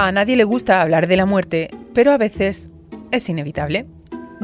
A nadie le gusta hablar de la muerte, pero a veces es inevitable.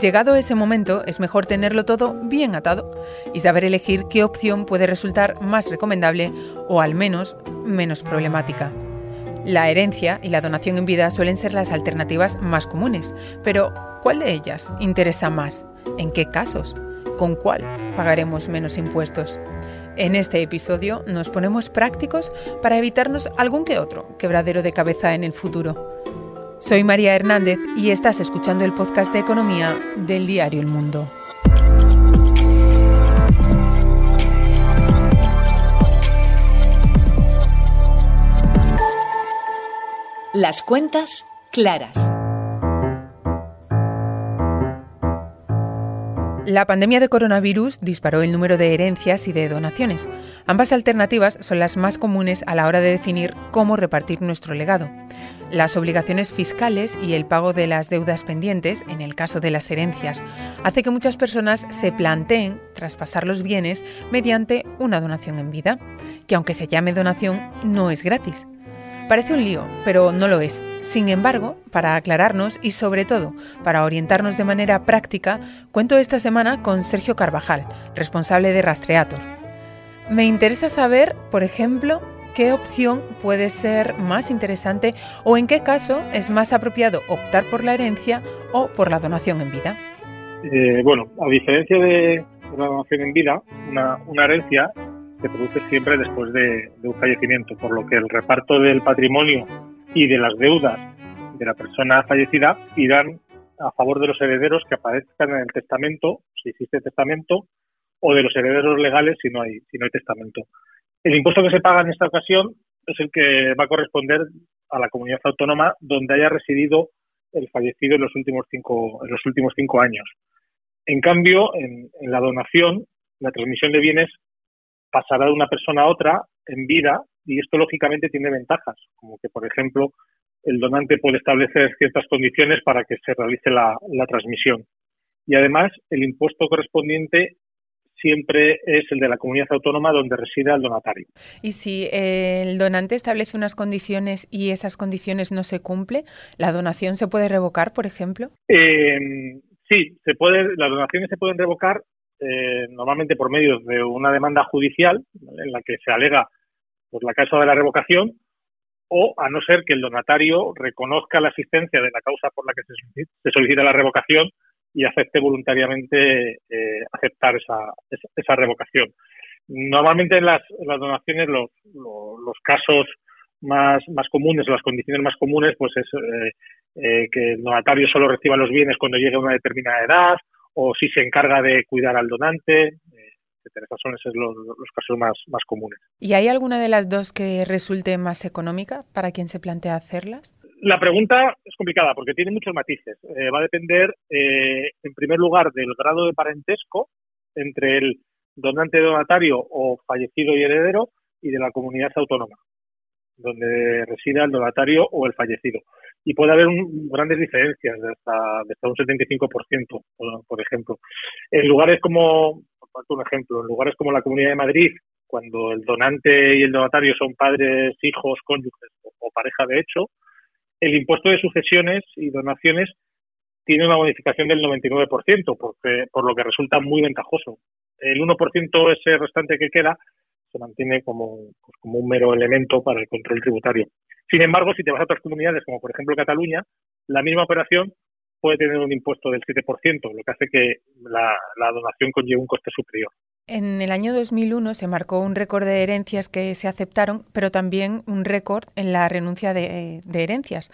Llegado ese momento, es mejor tenerlo todo bien atado y saber elegir qué opción puede resultar más recomendable o al menos menos problemática. La herencia y la donación en vida suelen ser las alternativas más comunes, pero ¿cuál de ellas interesa más? ¿En qué casos? ¿Con cuál pagaremos menos impuestos? En este episodio nos ponemos prácticos para evitarnos algún que otro quebradero de cabeza en el futuro. Soy María Hernández y estás escuchando el podcast de economía del diario El Mundo. Las cuentas claras. La pandemia de coronavirus disparó el número de herencias y de donaciones. Ambas alternativas son las más comunes a la hora de definir cómo repartir nuestro legado. Las obligaciones fiscales y el pago de las deudas pendientes, en el caso de las herencias, hace que muchas personas se planteen traspasar los bienes mediante una donación en vida, que aunque se llame donación, no es gratis. Parece un lío, pero no lo es. Sin embargo, para aclararnos y sobre todo para orientarnos de manera práctica, cuento esta semana con Sergio Carvajal, responsable de Rastreator. Me interesa saber, por ejemplo, qué opción puede ser más interesante o en qué caso es más apropiado optar por la herencia o por la donación en vida. Eh, bueno, a diferencia de la donación en vida, una, herencia se produce siempre después de, de un fallecimiento, por lo que el reparto del patrimonio y de las deudas de la persona fallecida irán a favor de los herederos que aparezcan en el testamento, si existe testamento, o de los herederos legales si no hay, si no hay testamento. El impuesto que se paga en esta ocasión es el que va a corresponder a la comunidad autónoma donde haya residido el fallecido en los últimos cinco, en los últimos cinco años. En cambio, en, en la donación, la transmisión de bienes pasará de una persona a otra en vida y esto lógicamente tiene ventajas, como que, por ejemplo, el donante puede establecer ciertas condiciones para que se realice la, transmisión. Y además, el impuesto correspondiente siempre es el de la comunidad autónoma donde reside el donatario. Y si el donante establece unas condiciones y esas condiciones no se cumple, ¿la donación se puede revocar, por ejemplo? Eh, sí, se puede, las donaciones se pueden revocar eh, normalmente por medio de una demanda judicial en la que se alega pues la causa de la revocación o a no ser que el donatario reconozca la existencia de la causa por la que se solicita la revocación y acepte voluntariamente eh, aceptar esa, esa, revocación. Normalmente en las, donaciones los, los, casos más, más comunes, las condiciones más comunes, pues es eh, eh, que el donatario solo reciba los bienes cuando llegue a una determinada edad o si se encarga de cuidar al donante. Esos son esos los, los casos más, más comunes. ¿Y hay alguna de las dos que resulte más económica para quien se plantea hacerlas? La pregunta es complicada porque tiene muchos matices. Eh, va a depender, eh, en primer lugar, del grado de parentesco entre el donante donatario o fallecido y heredero y de la comunidad autónoma donde resida el donatario o el fallecido. Y puede haber grandes diferencias de hasta, de hasta un 75%, por, por ejemplo. En lugares como, un ejemplo, en lugares como la Comunidad de Madrid, cuando el donante y el donatario son padres, hijos, cónyuges o, pareja de hecho, el impuesto de sucesiones y donaciones tiene una bonificación del 99%, porque, por lo que resulta muy ventajoso. El 1% ese restante que queda se mantiene como, pues, como un mero elemento para el control tributario. Sin embargo, si te vas a otras comunidades, como por ejemplo Cataluña, la misma operación puede tener un impuesto del 7%, lo que hace que la, donación conlleve un coste superior. En el año 2001 se marcó un récord de herencias que se aceptaron, pero también un récord en la renuncia de, herencias.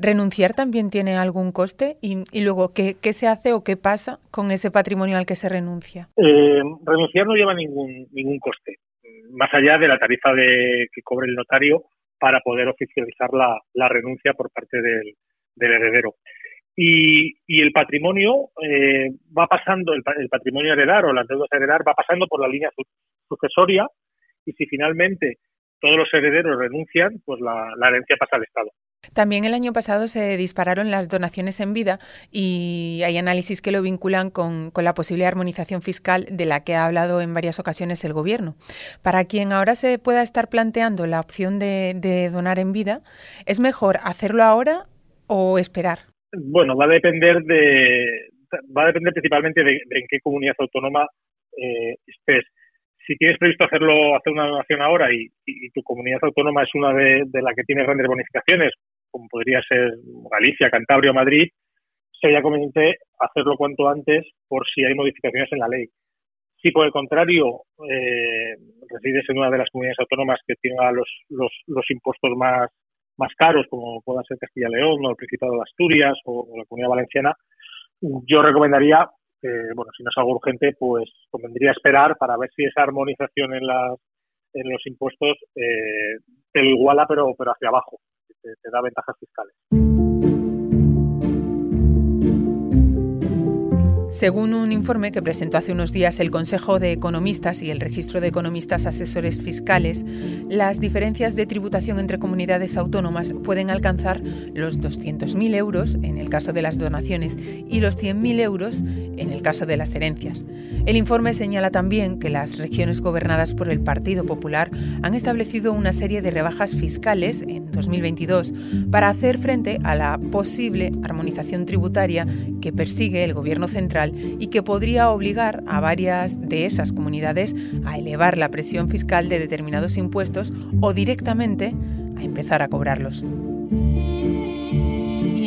¿Renunciar también tiene algún coste? Y, luego, ¿qué, se hace o qué pasa con ese patrimonio al que se renuncia? Eh, renunciar no lleva ningún, ningún coste más allá de la tarifa de, que cobre el notario para poder oficializar la, renuncia por parte del, heredero. Y, el patrimonio eh, va pasando, el, patrimonio heredar o las deudas heredar va pasando por la línea sucesoria y si finalmente todos los herederos renuncian, pues la, herencia pasa al Estado. También el año pasado se dispararon las donaciones en vida y hay análisis que lo vinculan con, la posible armonización fiscal de la que ha hablado en varias ocasiones el Gobierno. Para quien ahora se pueda estar planteando la opción de, donar en vida, ¿es mejor hacerlo ahora o esperar? Bueno, va a depender de va a depender principalmente de, en qué comunidad autónoma eh, estés si tienes previsto hacerlo, hacer una donación ahora y, tu comunidad autónoma es una de, de las que tiene grandes bonificaciones, como podría ser Galicia, Cantabria o Madrid, sería conveniente hacerlo cuanto antes por si hay modificaciones en la ley. Si por el contrario eh, resides en una de las comunidades autónomas que tenga los, los, los impuestos más, más caros, como pueda ser Castilla y León o el Principado de Asturias o la Comunidad Valenciana, yo recomendaría bueno, si no es algo urgente, pues convendría esperar para ver si esa armonización en, las, en los impuestos eh, te lo iguala, pero, pero hacia abajo, te da ventajas fiscales. Según un informe que presentó hace unos días el Consejo de Economistas y el Registro de Economistas Asesores Fiscales, las diferencias de tributación entre comunidades autónomas pueden alcanzar los 200.000 euros en el caso de las donaciones y los 100.000 euros en el caso de las herencias. El informe señala también que las regiones gobernadas por el Partido Popular han establecido una serie de rebajas fiscales en 2022 para hacer frente a la posible armonización tributaria que persigue el Gobierno central y que podría obligar a varias de esas comunidades a elevar la presión fiscal de determinados impuestos o directamente a empezar a cobrarlos.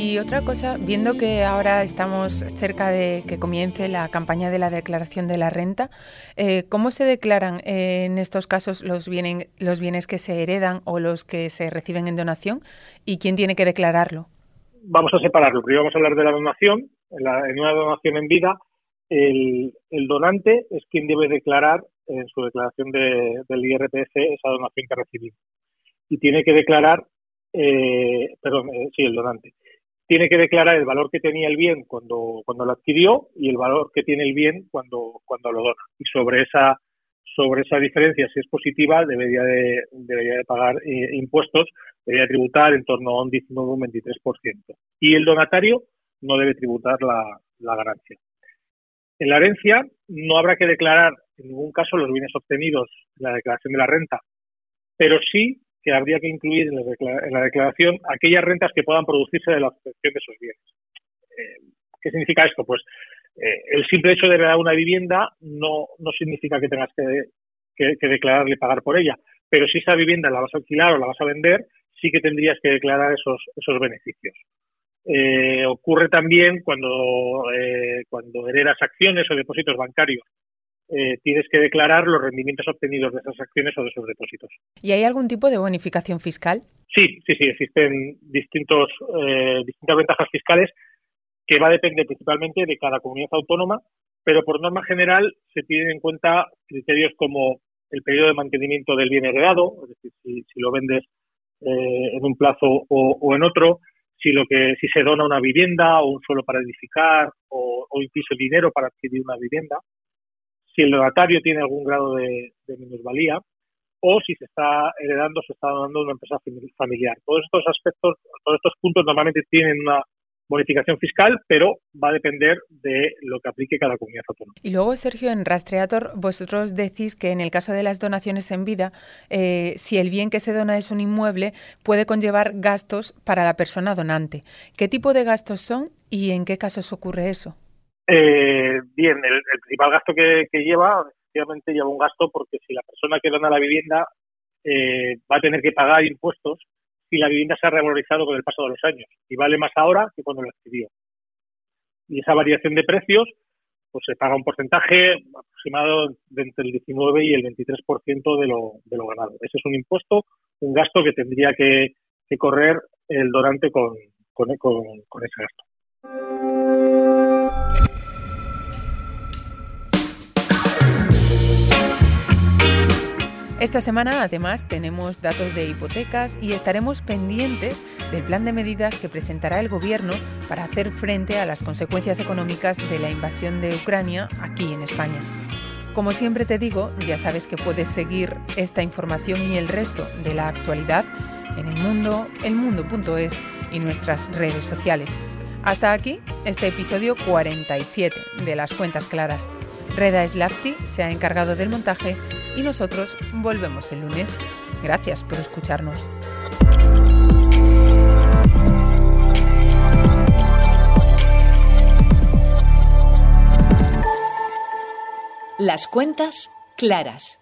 Y otra cosa, viendo que ahora estamos cerca de que comience la campaña de la declaración de la renta, eh, ¿cómo se declaran en estos casos los, los bienes que se heredan o los que se reciben en donación? ¿Y quién tiene que declararlo? Vamos a separarlo. Primero vamos a hablar de la donación en, una donación en vida, el, donante es quien debe declarar en su declaración del IRPF esa donación que ha recibido. Y tiene que declarar, eh, perdón, eh, sí, el donante. Tiene que declarar el valor que tenía el bien cuando, cuando lo adquirió y el valor que tiene el bien cuando, cuando lo dona. Y sobre esa, sobre esa diferencia, si es positiva, debería de, debería de pagar eh, impuestos, debería tributar en torno a un 19 o un 23%. Y el donatario no debe tributar la, ganancia. En la herencia no habrá que declarar en ningún caso los bienes obtenidos en la declaración de la renta, pero sí que habría que incluir en la, declaración aquellas rentas que puedan producirse de la obtención de esos bienes. Eh, ¿Qué significa esto? Pues eh, el simple hecho de heredar una vivienda no, no significa que tengas que, que, que declararle pagar por ella, pero si esa vivienda la vas a alquilar o la vas a vender, sí que tendrías que declarar esos, esos beneficios. Eh, ocurre también cuando, eh, cuando heredas acciones o depósitos bancarios. Eh, tienes que declarar los rendimientos obtenidos de esas acciones o de esos depósitos. ¿Y hay algún tipo de bonificación fiscal? Sí, sí, sí, existen distintos, distintas ventajas fiscales que va a depender principalmente de cada comunidad autónoma, pero por norma general se tienen en cuenta criterios como el periodo de mantenimiento del bien heredado, es decir, si, lo vendes en un plazo o, o en otro, si lo que si se dona una vivienda o un suelo para edificar o, incluso dinero para adquirir una vivienda, si el donatario tiene algún grado de, minusvalía o si se está heredando, se está donando una empresa familiar. Todos estos aspectos, todos estos puntos normalmente tienen una bonificación fiscal, pero va a depender de lo que aplique cada comunidad autónoma. Y luego, Sergio, en Rastreator, vosotros decís que en el caso de las donaciones en vida, eh, si el bien que se dona es un inmueble, puede conllevar gastos para la persona donante. ¿Qué tipo de gastos son y en qué casos ocurre eso? Eh, bien, el, principal gasto que, lleva, efectivamente lleva un gasto porque si la persona que dona la vivienda eh, va a tener que pagar impuestos y la vivienda se ha revalorizado con el paso de los años y vale más ahora que cuando lo adquirió. Y esa variación de precios, pues se paga un porcentaje aproximado de entre el 19 y el 23% de lo, de lo ganado. Ese es un impuesto, un gasto que tendría que, correr el donante con, con ese gasto. Esta semana además tenemos datos de hipotecas y estaremos pendientes del plan de medidas que presentará el Gobierno para hacer frente a las consecuencias económicas de la invasión de Ucrania aquí en España. Como siempre te digo, ya sabes que puedes seguir esta información y el resto de la actualidad en el mundo, elmundo.es y nuestras redes sociales. Hasta aquí este episodio 47 de Las Cuentas Claras. Reda Slafti se ha encargado del montaje y nosotros volvemos el lunes. Gracias por escucharnos. Las cuentas claras.